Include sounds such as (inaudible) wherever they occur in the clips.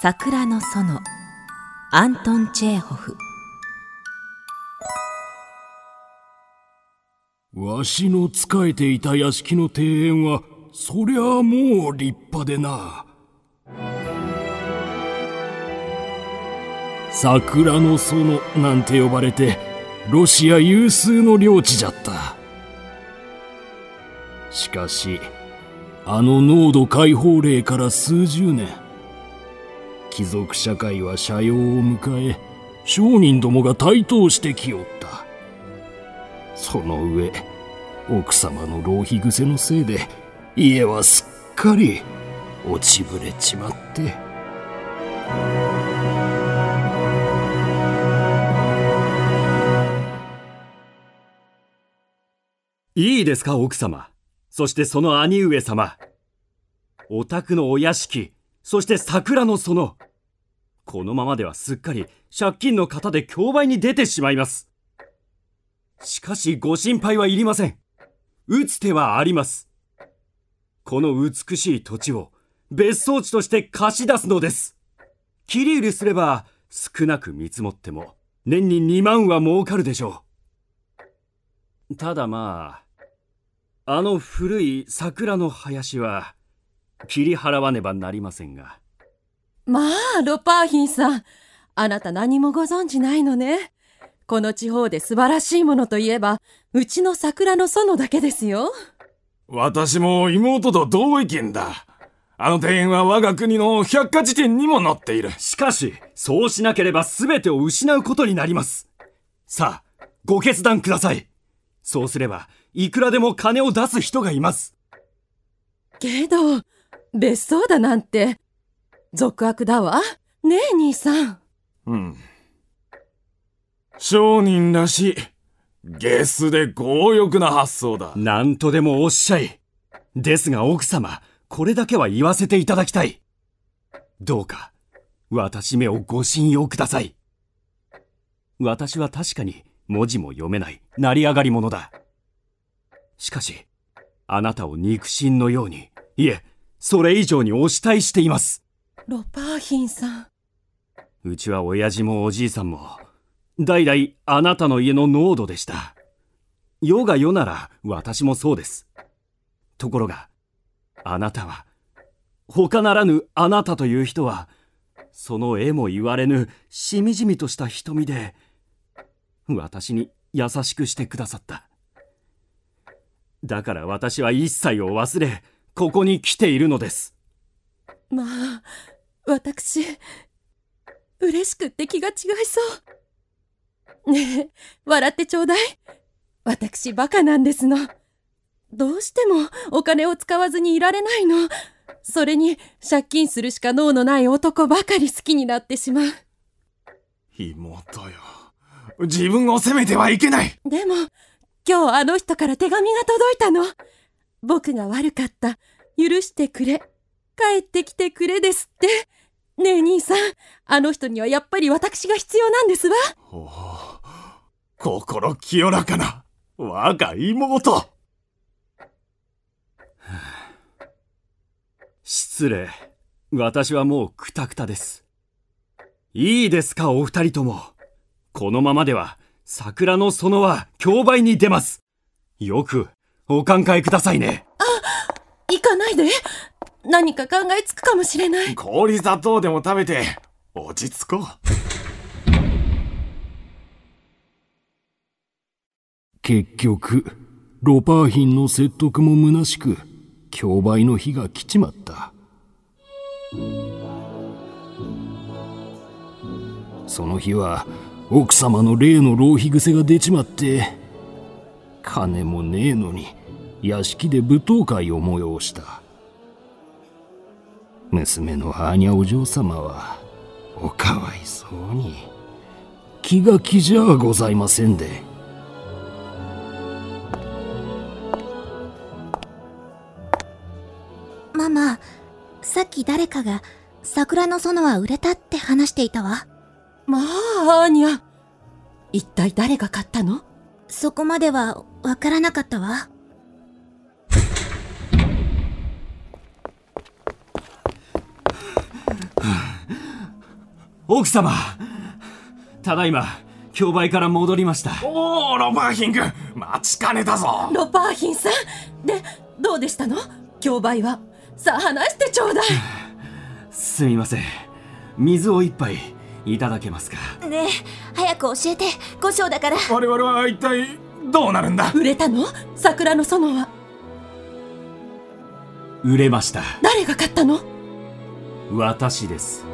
桜の園。アントン・チェーホフ。わしの仕えていた屋敷の庭園はそりゃあもう立派でな。桜の園なんて呼ばれてロシア有数の領地じゃった。しかしあの濃度解放令から数十年。貴族社会は斜陽を迎え商人どもが台頭してきおった。その上奥様の浪費癖のせいで家はすっかり落ちぶれちまって。いいですか奥様。そしてその兄上様。お宅のお屋敷。そして桜の園。このままではすっかり借金の方で競売に出てしまいます。しかしご心配はいりません。打つ手はあります。この美しい土地を別荘地として貸し出すのです。切り売りすれば少なく見積もっても年に2万は儲かるでしょう。ただまああの古い桜の林は切り払わねばなりませんが。まあロパーヒンさんあなた何もご存知ないのねこの地方で素晴らしいものといえば、うちの桜の園だけですよ。私も妹と同意見だ。あの庭園は我が国の百科事典にも載っている。しかし、そうしなければ全てを失うことになります。さあ、ご決断ください。そうすれば、いくらでも金を出す人がいます。けど、別荘だなんて、俗悪だわ。ねえ、兄さん。うん。商人らしい。ゲスで強欲な発想だ。何とでもおっしゃい。ですが奥様、これだけは言わせていただきたい。どうか、私めをご信用ください。私は確かに文字も読めない成り上がり者だ。しかし、あなたを肉親のように、いえ、それ以上にお慕いしています。ロパーヒンさん。うちは親父もおじいさんも、代々あなたの家の濃度でした。世が世なら私もそうです。ところが、あなたは、他ならぬあなたという人は、その絵も言われぬしみじみとした瞳で、私に優しくしてくださった。だから私は一切を忘れ、ここに来ているのです。まあ、私、嬉しくって気が違いそう。ねえ、笑ってちょうだい。私バカなんですの。どうしてもお金を使わずにいられないの。それに借金するしか脳のない男ばかり好きになってしまう。妹よ。自分を責めてはいけない。でも、今日あの人から手紙が届いたの。僕が悪かった。許してくれ。帰ってきてくれですって。ねえ兄さん、あの人にはやっぱり私が必要なんですわ。心清らかな我が妹 (sighs) 失礼。私はもうくたくたです。いいですか、お二人とも。このままでは、桜の園は競売に出ます。よく、お考えくださいね。あ、行かないで。何か考えつくかもしれない。氷砂糖でも食べて、落ち着こう。結局、ロパーヒンの説得も虚しく、競売の日が来ちまった。その日は、奥様の例の浪費癖が出ちまって、金もねえのに、屋敷で舞踏会を催した。娘のアーニャお嬢様は、おかわいそうに、気が気じゃございませんで。ママ、さっき誰かが桜の園は売れたって話していたわ。まあ、アーニャ。一体誰が買ったの？そこまではわからなかったわ。奥様。ただいま競売から戻りました。おおロバーヒン君待ちかねたぞ。ロパーヒンさんでどうでしたの？競売は。さあ話してちょうだい。すみません。水を一杯いただけますか？ねえ早く教えて。五章だから。我々は一体どうなるんだ？売れたの？桜の園は。売れました。誰が買ったの？私です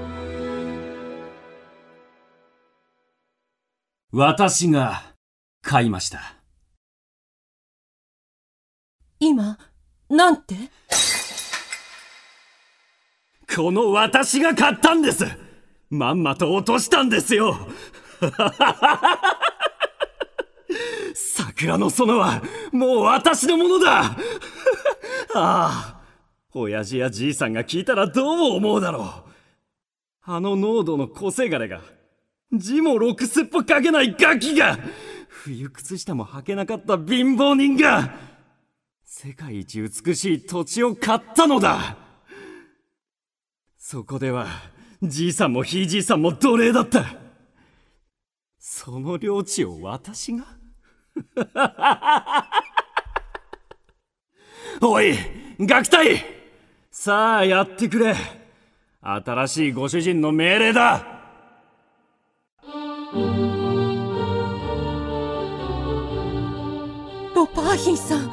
私が買いました。今なんて？この私が買ったんです。まんまと落としたんですよ。(laughs) 桜の園はもう私のものだ。(laughs) ああ親父やじいさんが聞いたらどう思うだろう。あの濃度の個性柄が字もろくすっぽ書けないガキが。冬靴下も履けなかった貧乏人が。世界一美しい土地を買ったのだ。そこではじいさんもひいじいさんも奴隷だった。その領地を私が？(laughs) おい学隊！さあやってくれ。新しいご主人の命令だ。ロパーヒンさん。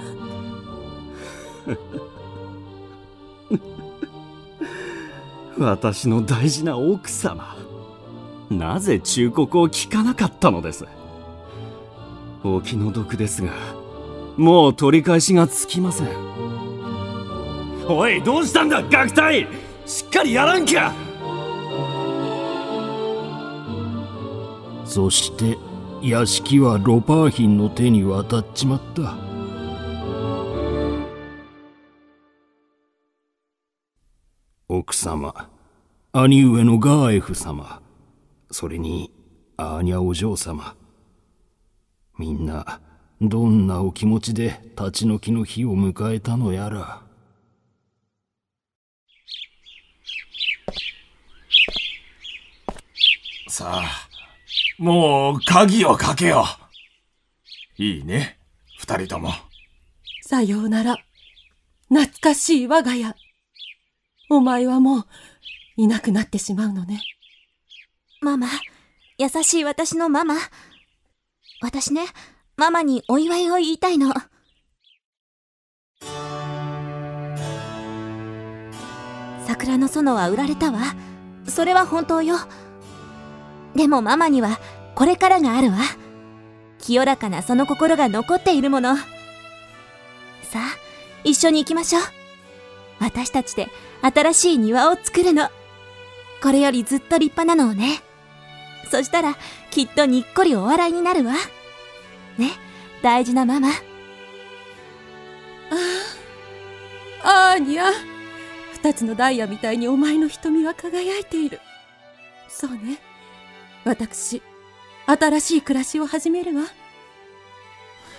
(laughs) 私の大事な奥様なぜ忠告を聞かなかったのです？お気の毒ですがもう取り返しがつきません。おいどうしたんだ？学隊しっかりやらんかそして屋敷はロパーヒンの手に渡っちまった。奥様。兄上のガーエフ様。それにアーニャお嬢様。みんなどんなお気持ちで立ち退きの日を迎えたのやら。さあもう鍵をかけよう。いいね。二人とも。さようなら。懐かしい我が家。お前はもういなくなってしまうのね。ママ優しい私のママ。私ねママにお祝いを言いたいの。桜の園は売られたわ。それは本当よでもママにはこれからがあるわ。清らかなその心が残っているもの。さあ一緒に行きましょう。私たちで新しい庭を作るの。これよりずっと立派なのをね。そしたらきっとにっこりお笑いになるわ。ね大事なママ。あーにゃ。二つのダイヤみたいにお前の瞳は輝いている。そうね。私新しい暮らしを始めるわ。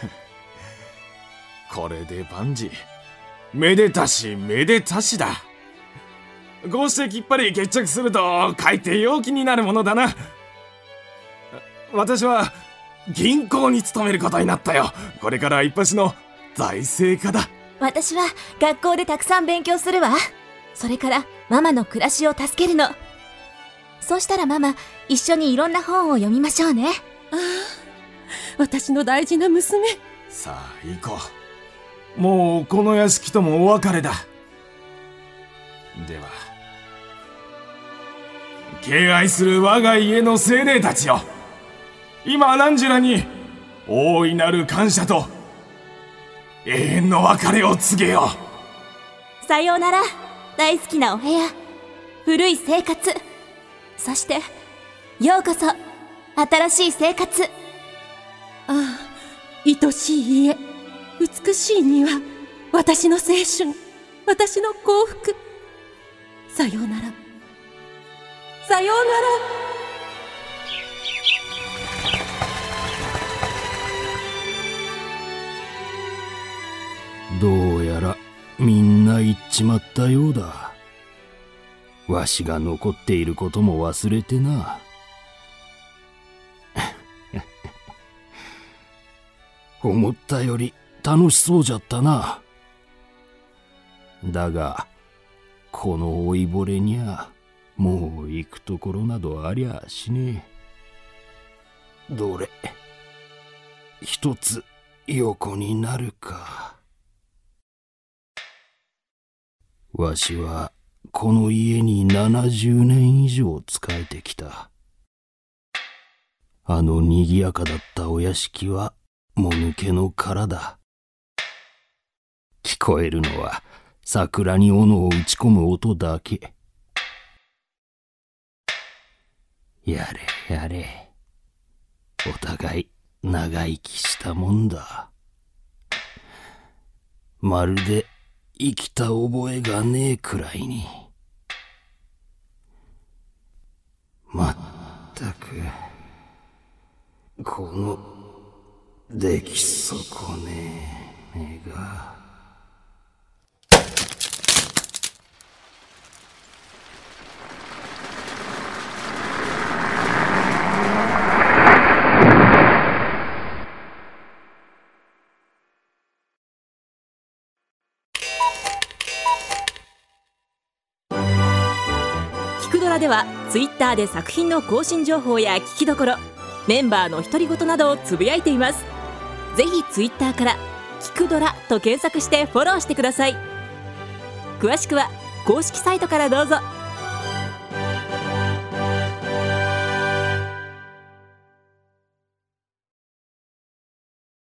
(laughs) これで万事。めでたしめでたしだ。こうしてきっぱり決着すると海底陽気になるものだな。私は銀行に勤めることになったよ。これから一発の財政家だ。私は学校でたくさん勉強するわ。それからママの暮らしを助けるのそうしたらママ一緒にいろんな本を読みましょうね。私の大事な娘。さあ行こう。もうこの屋敷ともお別れだ。では敬愛する我が家の精霊たちよ。今ランジュラに大いなる感謝と永遠の別れを告げよさようなら。大好きなお部屋。古い生活そしてようこそ新しい生活。ああ愛しい家。美しい庭。私の青春。私の幸福。さようなら。さようなら。どうやらみんな行っちまったようだわしが残っていることも忘れてな。(laughs) 思ったより楽しそうじゃったな。だが、この老いぼれにゃ、もう行くところなどありゃしねえ。どれ、一つ横になるか。わしは、この家に70年以上仕えてきた。あの賑やかだったお屋敷は、もぬけの殻だ。聞こえるのは桜に斧を打ち込む音だけ。やれやれ。お互い長生きしたもんだ。まるで生きた覚えがねえくらいに。まったく、この出来損ねえ目が。は Twitter で作品の更新情報や聞きどころメンバーの独り言などをつぶやいています。ぜひ Twitter から「聞くドラ」と検索してフォローしてください。詳しくは公式サイトからどうぞ。